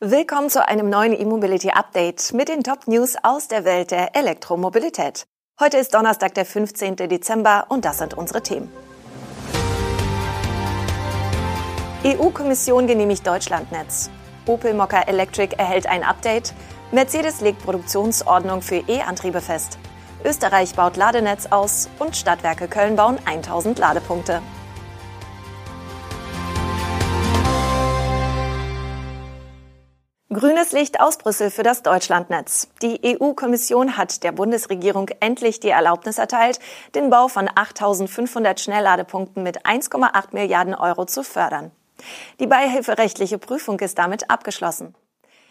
Willkommen zu einem neuen E-Mobility Update mit den Top News aus der Welt der Elektromobilität. Heute ist Donnerstag, der 15. Dezember und das sind unsere Themen. EU-Kommission genehmigt Deutschlandnetz. Opel Mokka Electric erhält ein Update. Mercedes legt Produktionsordnung für E-Antriebe fest. Österreich baut Ladenetz aus und Stadtwerke Köln bauen 1000 Ladepunkte. Grünes Licht aus Brüssel für das Deutschlandnetz. Die EU-Kommission hat der Bundesregierung endlich die Erlaubnis erteilt, den Bau von 8500 Schnellladepunkten mit 1,8 Milliarden Euro zu fördern. Die beihilferechtliche Prüfung ist damit abgeschlossen.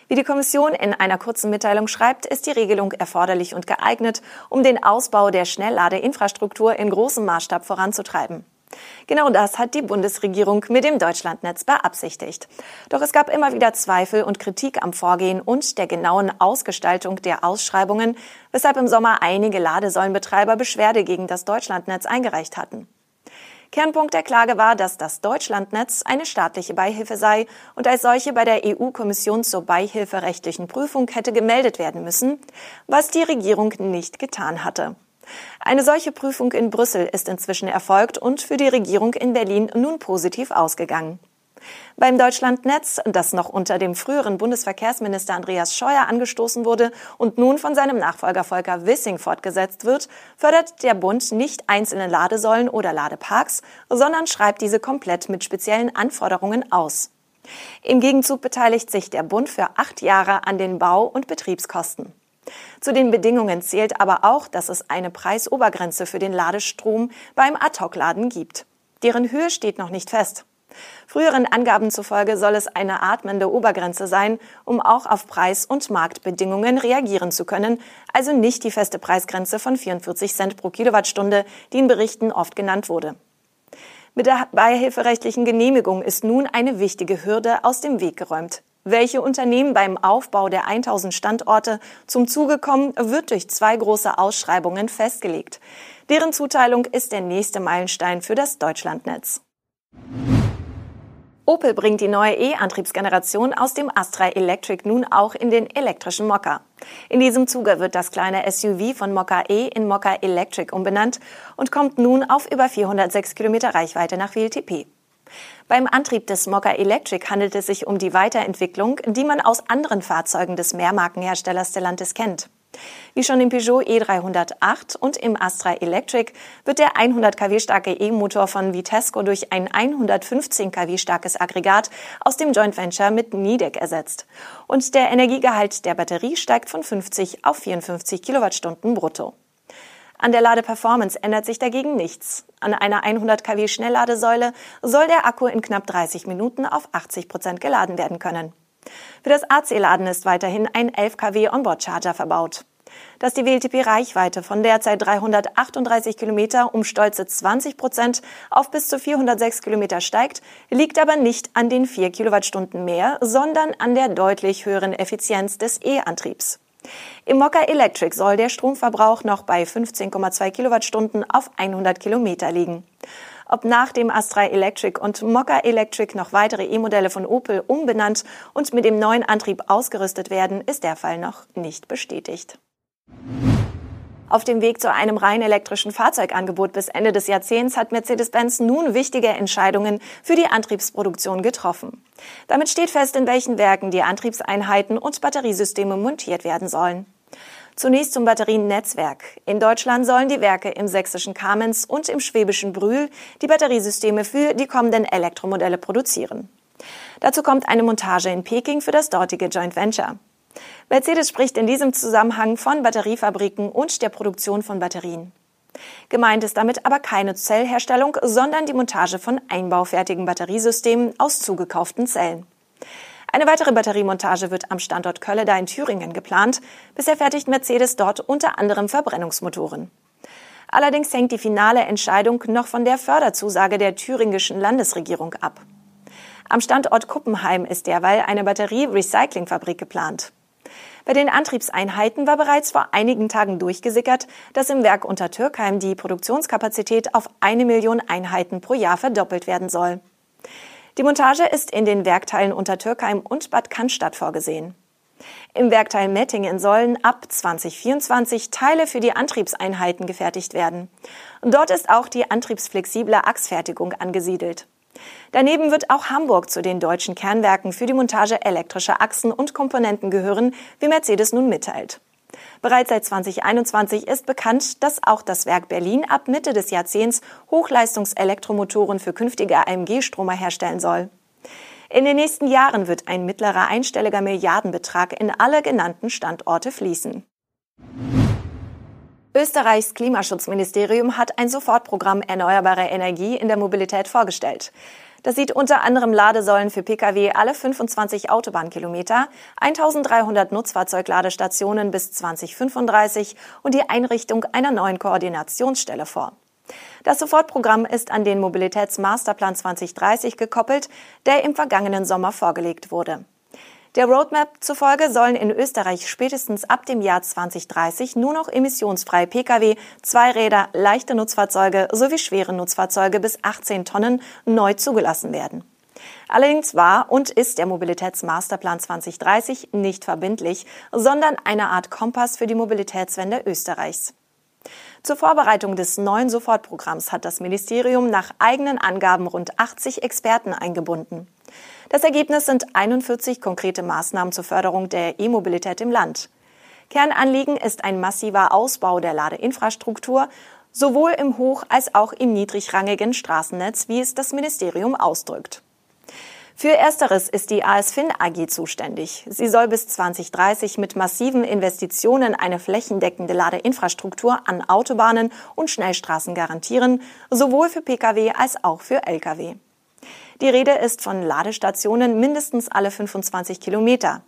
Wie die Kommission in einer kurzen Mitteilung schreibt, ist die Regelung erforderlich und geeignet, um den Ausbau der Schnellladeinfrastruktur in großem Maßstab voranzutreiben. Genau das hat die Bundesregierung mit dem Deutschlandnetz beabsichtigt. Doch es gab immer wieder Zweifel und Kritik am Vorgehen und der genauen Ausgestaltung der Ausschreibungen, weshalb im Sommer einige Ladesäulenbetreiber Beschwerde gegen das Deutschlandnetz eingereicht hatten. Kernpunkt der Klage war, dass das Deutschlandnetz eine staatliche Beihilfe sei und als solche bei der EU-Kommission zur beihilferechtlichen Prüfung hätte gemeldet werden müssen, was die Regierung nicht getan hatte. Eine solche Prüfung in Brüssel ist inzwischen erfolgt und für die Regierung in Berlin nun positiv ausgegangen. Beim Deutschlandnetz, das noch unter dem früheren Bundesverkehrsminister Andreas Scheuer angestoßen wurde und nun von seinem Nachfolger Volker Wissing fortgesetzt wird, fördert der Bund nicht einzelne Ladesäulen oder Ladeparks, sondern schreibt diese komplett mit speziellen Anforderungen aus. Im Gegenzug beteiligt sich der Bund für acht Jahre an den Bau- und Betriebskosten. Zu den Bedingungen zählt aber auch, dass es eine Preisobergrenze für den Ladestrom beim Ad-Hoc-Laden gibt. Deren Höhe steht noch nicht fest. Früheren Angaben zufolge soll es eine atmende Obergrenze sein, um auch auf Preis- und Marktbedingungen reagieren zu können, also nicht die feste Preisgrenze von 44 Cent pro Kilowattstunde, die in Berichten oft genannt wurde. Mit der beihilferechtlichen Genehmigung ist nun eine wichtige Hürde aus dem Weg geräumt. Welche Unternehmen beim Aufbau der 1000 Standorte zum Zuge kommen, wird durch zwei große Ausschreibungen festgelegt. Deren Zuteilung ist der nächste Meilenstein für das Deutschlandnetz. Opel bringt die neue E-Antriebsgeneration aus dem Astra Electric nun auch in den elektrischen Mokka. In diesem Zuge wird das kleine SUV von Mokka E in Mokka Electric umbenannt und kommt nun auf über 406 Kilometer Reichweite nach WLTP. Beim Antrieb des Mokka Electric handelt es sich um die Weiterentwicklung, die man aus anderen Fahrzeugen des Mehrmarkenherstellers Stellantis kennt. Wie schon im Peugeot E308 und im Astra Electric wird der 100 kW starke E-Motor von Vitesco durch ein 115 kW starkes Aggregat aus dem Joint Venture mit Nidec ersetzt. Und der Energiegehalt der Batterie steigt von 50 auf 54 Kilowattstunden brutto. An der Ladeperformance ändert sich dagegen nichts. An einer 100 kW Schnellladesäule soll der Akku in knapp 30 Minuten auf 80 Prozent geladen werden können. Für das AC-Laden ist weiterhin ein 11 kW Onboard-Charger verbaut. Dass die WLTP-Reichweite von derzeit 338 Kilometer um stolze 20 Prozent auf bis zu 406 Kilometer steigt, liegt aber nicht an den 4 Kilowattstunden mehr, sondern an der deutlich höheren Effizienz des E-Antriebs. Im Mokka Electric soll der Stromverbrauch noch bei 15,2 Kilowattstunden auf 100 Kilometer liegen. Ob nach dem Astra Electric und Mokka Electric noch weitere E-Modelle von Opel umbenannt und mit dem neuen Antrieb ausgerüstet werden, ist der Fall noch nicht bestätigt. Auf dem Weg zu einem rein elektrischen Fahrzeugangebot bis Ende des Jahrzehnts hat Mercedes-Benz nun wichtige Entscheidungen für die Antriebsproduktion getroffen. Damit steht fest, in welchen Werken die Antriebseinheiten und Batteriesysteme montiert werden sollen. Zunächst zum Batterienetzwerk. In Deutschland sollen die Werke im sächsischen Kamenz und im schwäbischen Brühl die Batteriesysteme für die kommenden Elektromodelle produzieren. Dazu kommt eine Montage in Peking für das dortige Joint Venture. Mercedes spricht in diesem Zusammenhang von Batteriefabriken und der Produktion von Batterien. Gemeint ist damit aber keine Zellherstellung, sondern die Montage von einbaufertigen Batteriesystemen aus zugekauften Zellen. Eine weitere Batteriemontage wird am Standort Kölleda in Thüringen geplant. Bisher fertigt Mercedes dort unter anderem Verbrennungsmotoren. Allerdings hängt die finale Entscheidung noch von der Förderzusage der thüringischen Landesregierung ab. Am Standort Kuppenheim ist derweil eine Batterie-Recyclingfabrik geplant. Bei den Antriebseinheiten war bereits vor einigen Tagen durchgesickert, dass im Werk unter Türkheim die Produktionskapazität auf eine Million Einheiten pro Jahr verdoppelt werden soll. Die Montage ist in den Werkteilen Untertürkheim und Bad Cannstatt vorgesehen. Im Werkteil Mettingen sollen ab 2024 Teile für die Antriebseinheiten gefertigt werden. Dort ist auch die antriebsflexible Achsfertigung angesiedelt. Daneben wird auch Hamburg zu den deutschen Kernwerken für die Montage elektrischer Achsen und Komponenten gehören, wie Mercedes nun mitteilt. Bereits seit 2021 ist bekannt, dass auch das Werk Berlin ab Mitte des Jahrzehnts Hochleistungselektromotoren für künftige AMG-Stromer herstellen soll. In den nächsten Jahren wird ein mittlerer einstelliger Milliardenbetrag in alle genannten Standorte fließen. Österreichs Klimaschutzministerium hat ein Sofortprogramm erneuerbare Energie in der Mobilität vorgestellt. Das sieht unter anderem Ladesäulen für Pkw alle 25 Autobahnkilometer, 1300 Nutzfahrzeugladestationen bis 2035 und die Einrichtung einer neuen Koordinationsstelle vor. Das Sofortprogramm ist an den Mobilitätsmasterplan 2030 gekoppelt, der im vergangenen Sommer vorgelegt wurde. Der Roadmap zufolge sollen in Österreich spätestens ab dem Jahr 2030 nur noch emissionsfreie Pkw, Zweiräder, leichte Nutzfahrzeuge sowie schwere Nutzfahrzeuge bis 18 Tonnen neu zugelassen werden. Allerdings war und ist der Mobilitätsmasterplan 2030 nicht verbindlich, sondern eine Art Kompass für die Mobilitätswende Österreichs. Zur Vorbereitung des neuen Sofortprogramms hat das Ministerium nach eigenen Angaben rund 80 Experten eingebunden. Das Ergebnis sind 41 konkrete Maßnahmen zur Förderung der E-Mobilität im Land. Kernanliegen ist ein massiver Ausbau der Ladeinfrastruktur, sowohl im hoch- als auch im niedrigrangigen Straßennetz, wie es das Ministerium ausdrückt. Für Ersteres ist die ASFIN AG zuständig. Sie soll bis 2030 mit massiven Investitionen eine flächendeckende Ladeinfrastruktur an Autobahnen und Schnellstraßen garantieren, sowohl für Pkw als auch für Lkw. Die Rede ist von Ladestationen mindestens alle 25 Kilometer.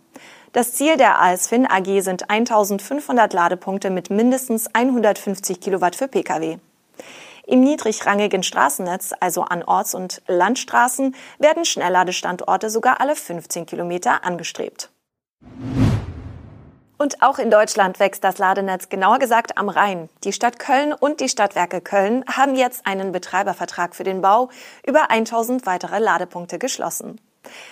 Das Ziel der ASFIN AG sind 1500 Ladepunkte mit mindestens 150 Kilowatt für Pkw. Im niedrigrangigen Straßennetz, also an Orts- und Landstraßen, werden Schnellladestandorte sogar alle 15 Kilometer angestrebt. Und auch in Deutschland wächst das Ladenetz, genauer gesagt am Rhein. Die Stadt Köln und die Stadtwerke Köln haben jetzt einen Betreibervertrag für den Bau über 1000 weitere Ladepunkte geschlossen.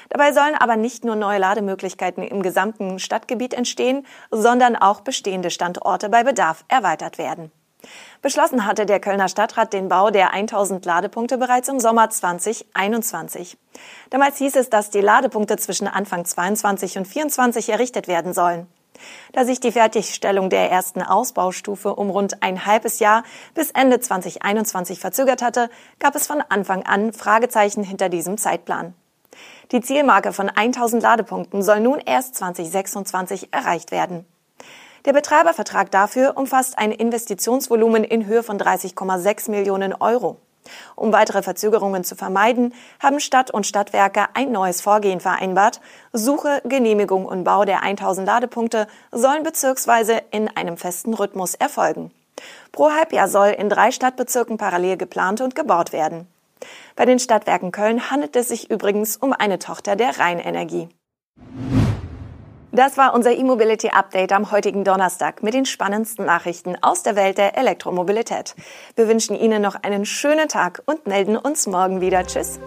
Dabei sollen aber nicht nur neue Lademöglichkeiten im gesamten Stadtgebiet entstehen, sondern auch bestehende Standorte bei Bedarf erweitert werden. Beschlossen hatte der Kölner Stadtrat den Bau der 1000 Ladepunkte bereits im Sommer 2021. Damals hieß es, dass die Ladepunkte zwischen Anfang 22 und 24 errichtet werden sollen. Da sich die Fertigstellung der ersten Ausbaustufe um rund ein halbes Jahr bis Ende 2021 verzögert hatte, gab es von Anfang an Fragezeichen hinter diesem Zeitplan. Die Zielmarke von 1000 Ladepunkten soll nun erst 2026 erreicht werden. Der Betreibervertrag dafür umfasst ein Investitionsvolumen in Höhe von 30,6 Millionen Euro. Um weitere Verzögerungen zu vermeiden, haben Stadt und Stadtwerke ein neues Vorgehen vereinbart. Suche, Genehmigung und Bau der 1000 Ladepunkte sollen bezirksweise in einem festen Rhythmus erfolgen. Pro Halbjahr soll in drei Stadtbezirken parallel geplant und gebaut werden. Bei den Stadtwerken Köln handelt es sich übrigens um eine Tochter der Rheinenergie. Das war unser E-Mobility Update am heutigen Donnerstag mit den spannendsten Nachrichten aus der Welt der Elektromobilität. Wir wünschen Ihnen noch einen schönen Tag und melden uns morgen wieder. Tschüss.